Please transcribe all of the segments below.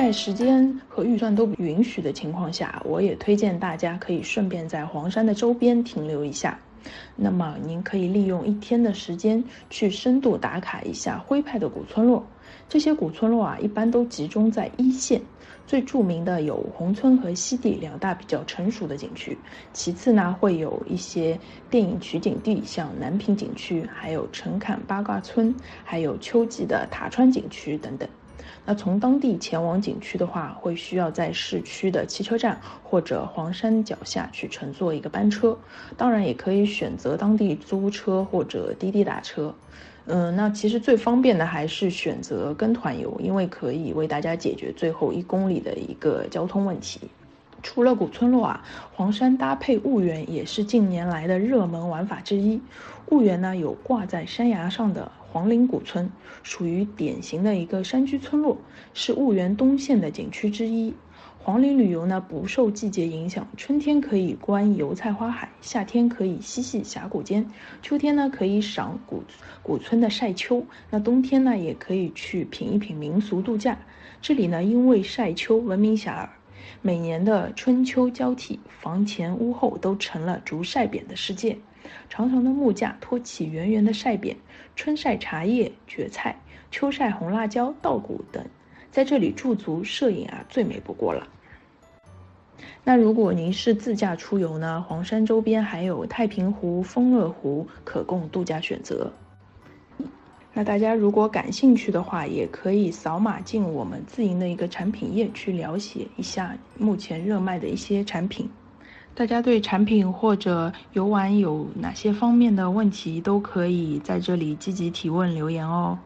在时间和预算都允许的情况下，我也推荐大家可以顺便在黄山的周边停留一下。那么您可以利用一天的时间去深度打卡一下徽派的古村落。这些古村落啊，一般都集中在一线。最著名的有宏村和西递两大比较成熟的景区，其次呢会有一些电影取景地，像南屏景区，还有陈坎八卦村，还有秋季的塔川景区等等。那从当地前往景区的话，会需要在市区的汽车站或者黄山脚下去乘坐一个班车，当然也可以选择当地租车或者滴滴打车。嗯，那其实最方便的还是选择跟团游，因为可以为大家解决最后一公里的一个交通问题。除了古村落啊，黄山搭配婺源也是近年来的热门玩法之一。婺源呢有挂在山崖上的黄陵古村，属于典型的一个山居村落，是婺源东线的景区之一。黄陵旅游呢不受季节影响，春天可以观油菜花海，夏天可以嬉戏峡谷间，秋天呢可以赏古古村的晒秋，那冬天呢也可以去品一品民俗度假。这里呢因为晒秋闻名遐迩，每年的春秋交替，房前屋后都成了竹晒匾的世界。长长的木架托起圆圆的晒匾，春晒茶叶、蕨菜，秋晒红辣椒、稻谷等，在这里驻足摄影啊，最美不过了。那如果您是自驾出游呢？黄山周边还有太平湖、丰乐湖可供度假选择。那大家如果感兴趣的话，也可以扫码进我们自营的一个产品页去了解一下目前热卖的一些产品。大家对产品或者游玩有哪些方面的问题，都可以在这里积极提问留言哦。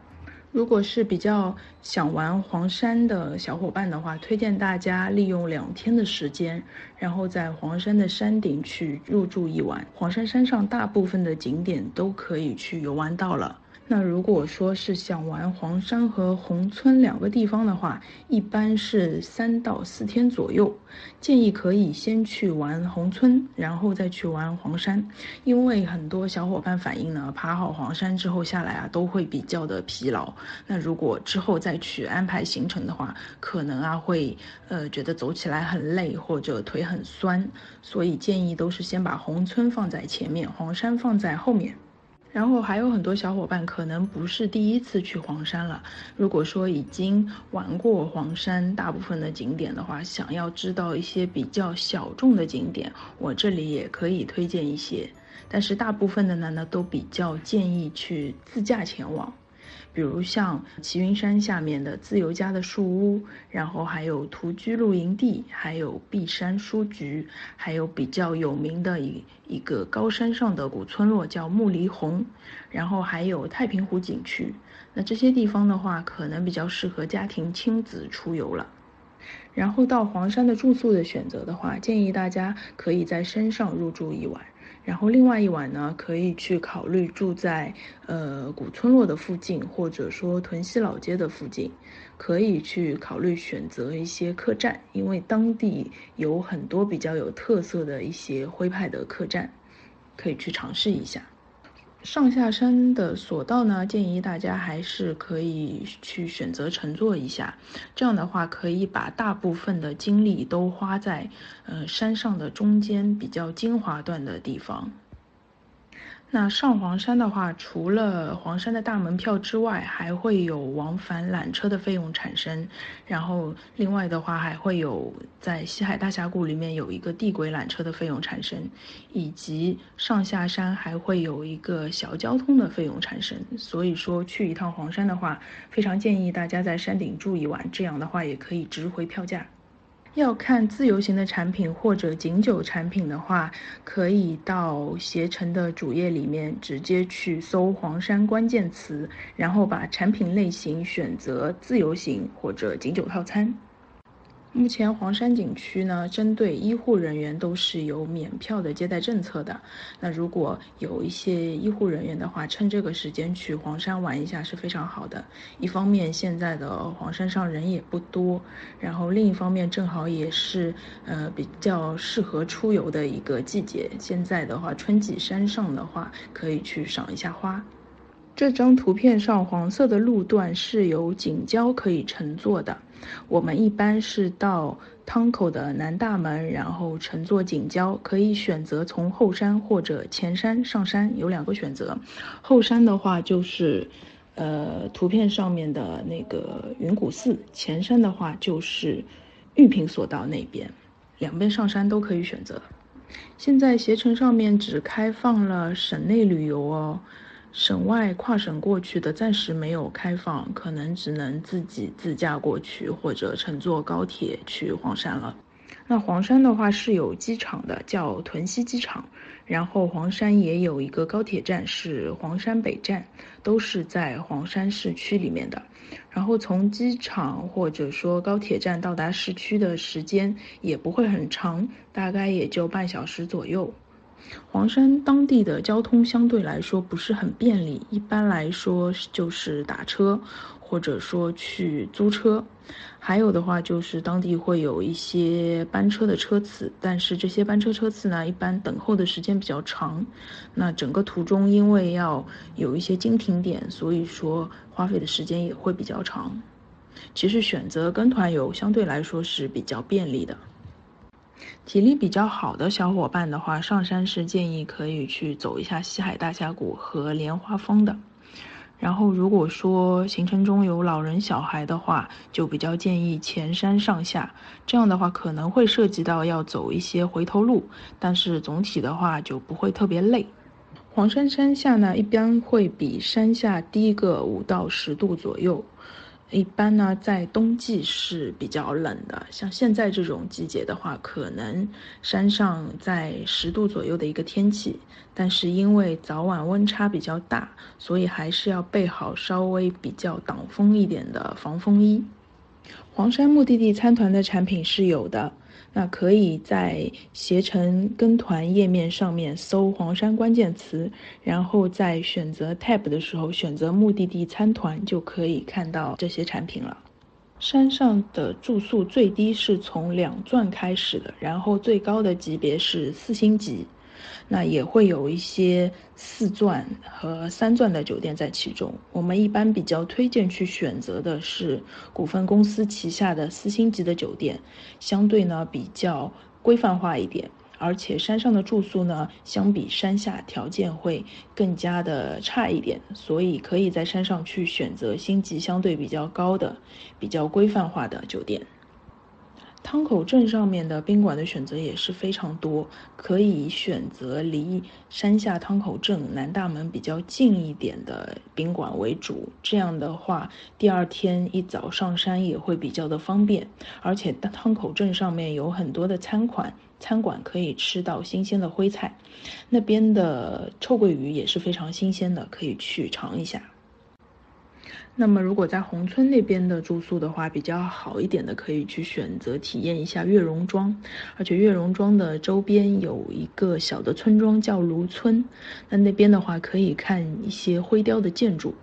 如果是比较想玩黄山的小伙伴的话，推荐大家利用两天的时间，然后在黄山的山顶去入住一晚。黄山山上大部分的景点都可以去游玩到了。那如果说是想玩黄山和宏村两个地方的话，一般是三到四天左右。建议可以先去玩宏村，然后再去玩黄山，因为很多小伙伴反映呢，爬好黄山之后下来啊，都会比较的疲劳。那如果之后再去安排行程的话，可能啊会呃觉得走起来很累或者腿很酸，所以建议都是先把宏村放在前面，黄山放在后面。然后还有很多小伙伴可能不是第一次去黄山了。如果说已经玩过黄山大部分的景点的话，想要知道一些比较小众的景点，我这里也可以推荐一些。但是大部分的呢，都比较建议去自驾前往。比如像齐云山下面的自由家的树屋，然后还有图居露营地，还有碧山书局，还有比较有名的一一个高山上的古村落叫木梨红，然后还有太平湖景区。那这些地方的话，可能比较适合家庭亲子出游了。然后到黄山的住宿的选择的话，建议大家可以在山上入住一晚。然后另外一晚呢，可以去考虑住在呃古村落的附近，或者说屯溪老街的附近，可以去考虑选择一些客栈，因为当地有很多比较有特色的一些徽派的客栈，可以去尝试一下。上下山的索道呢，建议大家还是可以去选择乘坐一下，这样的话可以把大部分的精力都花在，呃山上的中间比较精华段的地方。那上黄山的话，除了黄山的大门票之外，还会有往返缆车的费用产生。然后另外的话，还会有在西海大峡谷里面有一个地轨缆车的费用产生，以及上下山还会有一个小交通的费用产生。所以说去一趟黄山的话，非常建议大家在山顶住一晚，这样的话也可以值回票价。要看自由行的产品或者景酒产品的话，可以到携程的主页里面直接去搜黄山关键词，然后把产品类型选择自由行或者景酒套餐。目前黄山景区呢，针对医护人员都是有免票的接待政策的。那如果有一些医护人员的话，趁这个时间去黄山玩一下是非常好的。一方面现在的黄山上人也不多，然后另一方面正好也是呃比较适合出游的一个季节。现在的话，春季山上的话可以去赏一下花。这张图片上黄色的路段是有景交可以乘坐的，我们一般是到汤口的南大门，然后乘坐景交，可以选择从后山或者前山上山，有两个选择。后山的话就是，呃，图片上面的那个云谷寺；前山的话就是玉屏索道那边，两边上山都可以选择。现在携程上面只开放了省内旅游哦。省外跨省过去的暂时没有开放，可能只能自己自驾过去，或者乘坐高铁去黄山了。那黄山的话是有机场的，叫屯溪机场。然后黄山也有一个高铁站，是黄山北站，都是在黄山市区里面的。然后从机场或者说高铁站到达市区的时间也不会很长，大概也就半小时左右。黄山当地的交通相对来说不是很便利，一般来说就是打车，或者说去租车，还有的话就是当地会有一些班车的车次，但是这些班车车次呢，一般等候的时间比较长，那整个途中因为要有一些经停点，所以说花费的时间也会比较长。其实选择跟团游相对来说是比较便利的。体力比较好的小伙伴的话，上山是建议可以去走一下西海大峡谷和莲花峰的。然后，如果说行程中有老人小孩的话，就比较建议前山上下。这样的话可能会涉及到要走一些回头路，但是总体的话就不会特别累。黄山山下呢，一般会比山下低个五到十度左右。一般呢，在冬季是比较冷的，像现在这种季节的话，可能山上在十度左右的一个天气，但是因为早晚温差比较大，所以还是要备好稍微比较挡风一点的防风衣。黄山目的地参团的产品是有的。那可以在携程跟团页面上面搜黄山关键词，然后在选择 tab 的时候选择目的地参团，就可以看到这些产品了。山上的住宿最低是从两钻开始的，然后最高的级别是四星级。那也会有一些四钻和三钻的酒店在其中。我们一般比较推荐去选择的是股份公司旗下的四星级的酒店，相对呢比较规范化一点。而且山上的住宿呢，相比山下条件会更加的差一点，所以可以在山上去选择星级相对比较高的、比较规范化的酒店。汤口镇上面的宾馆的选择也是非常多，可以选择离山下汤口镇南大门比较近一点的宾馆为主。这样的话，第二天一早上山也会比较的方便。而且汤口镇上面有很多的餐馆，餐馆可以吃到新鲜的徽菜，那边的臭鳜鱼也是非常新鲜的，可以去尝一下。那么，如果在宏村那边的住宿的话，比较好一点的，可以去选择体验一下月榕庄。而且月榕庄的周边有一个小的村庄叫芦村，那那边的话可以看一些灰雕的建筑。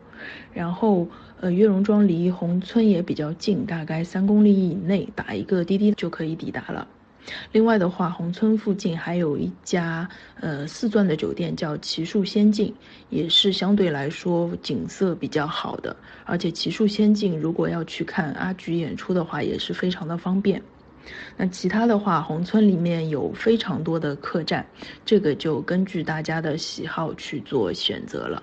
然后，呃，月榕庄离宏村也比较近，大概三公里以内，打一个滴滴就可以抵达了。另外的话，宏村附近还有一家呃四钻的酒店，叫奇树仙境，也是相对来说景色比较好的。而且奇树仙境如果要去看阿菊演出的话，也是非常的方便。那其他的话，宏村里面有非常多的客栈，这个就根据大家的喜好去做选择了。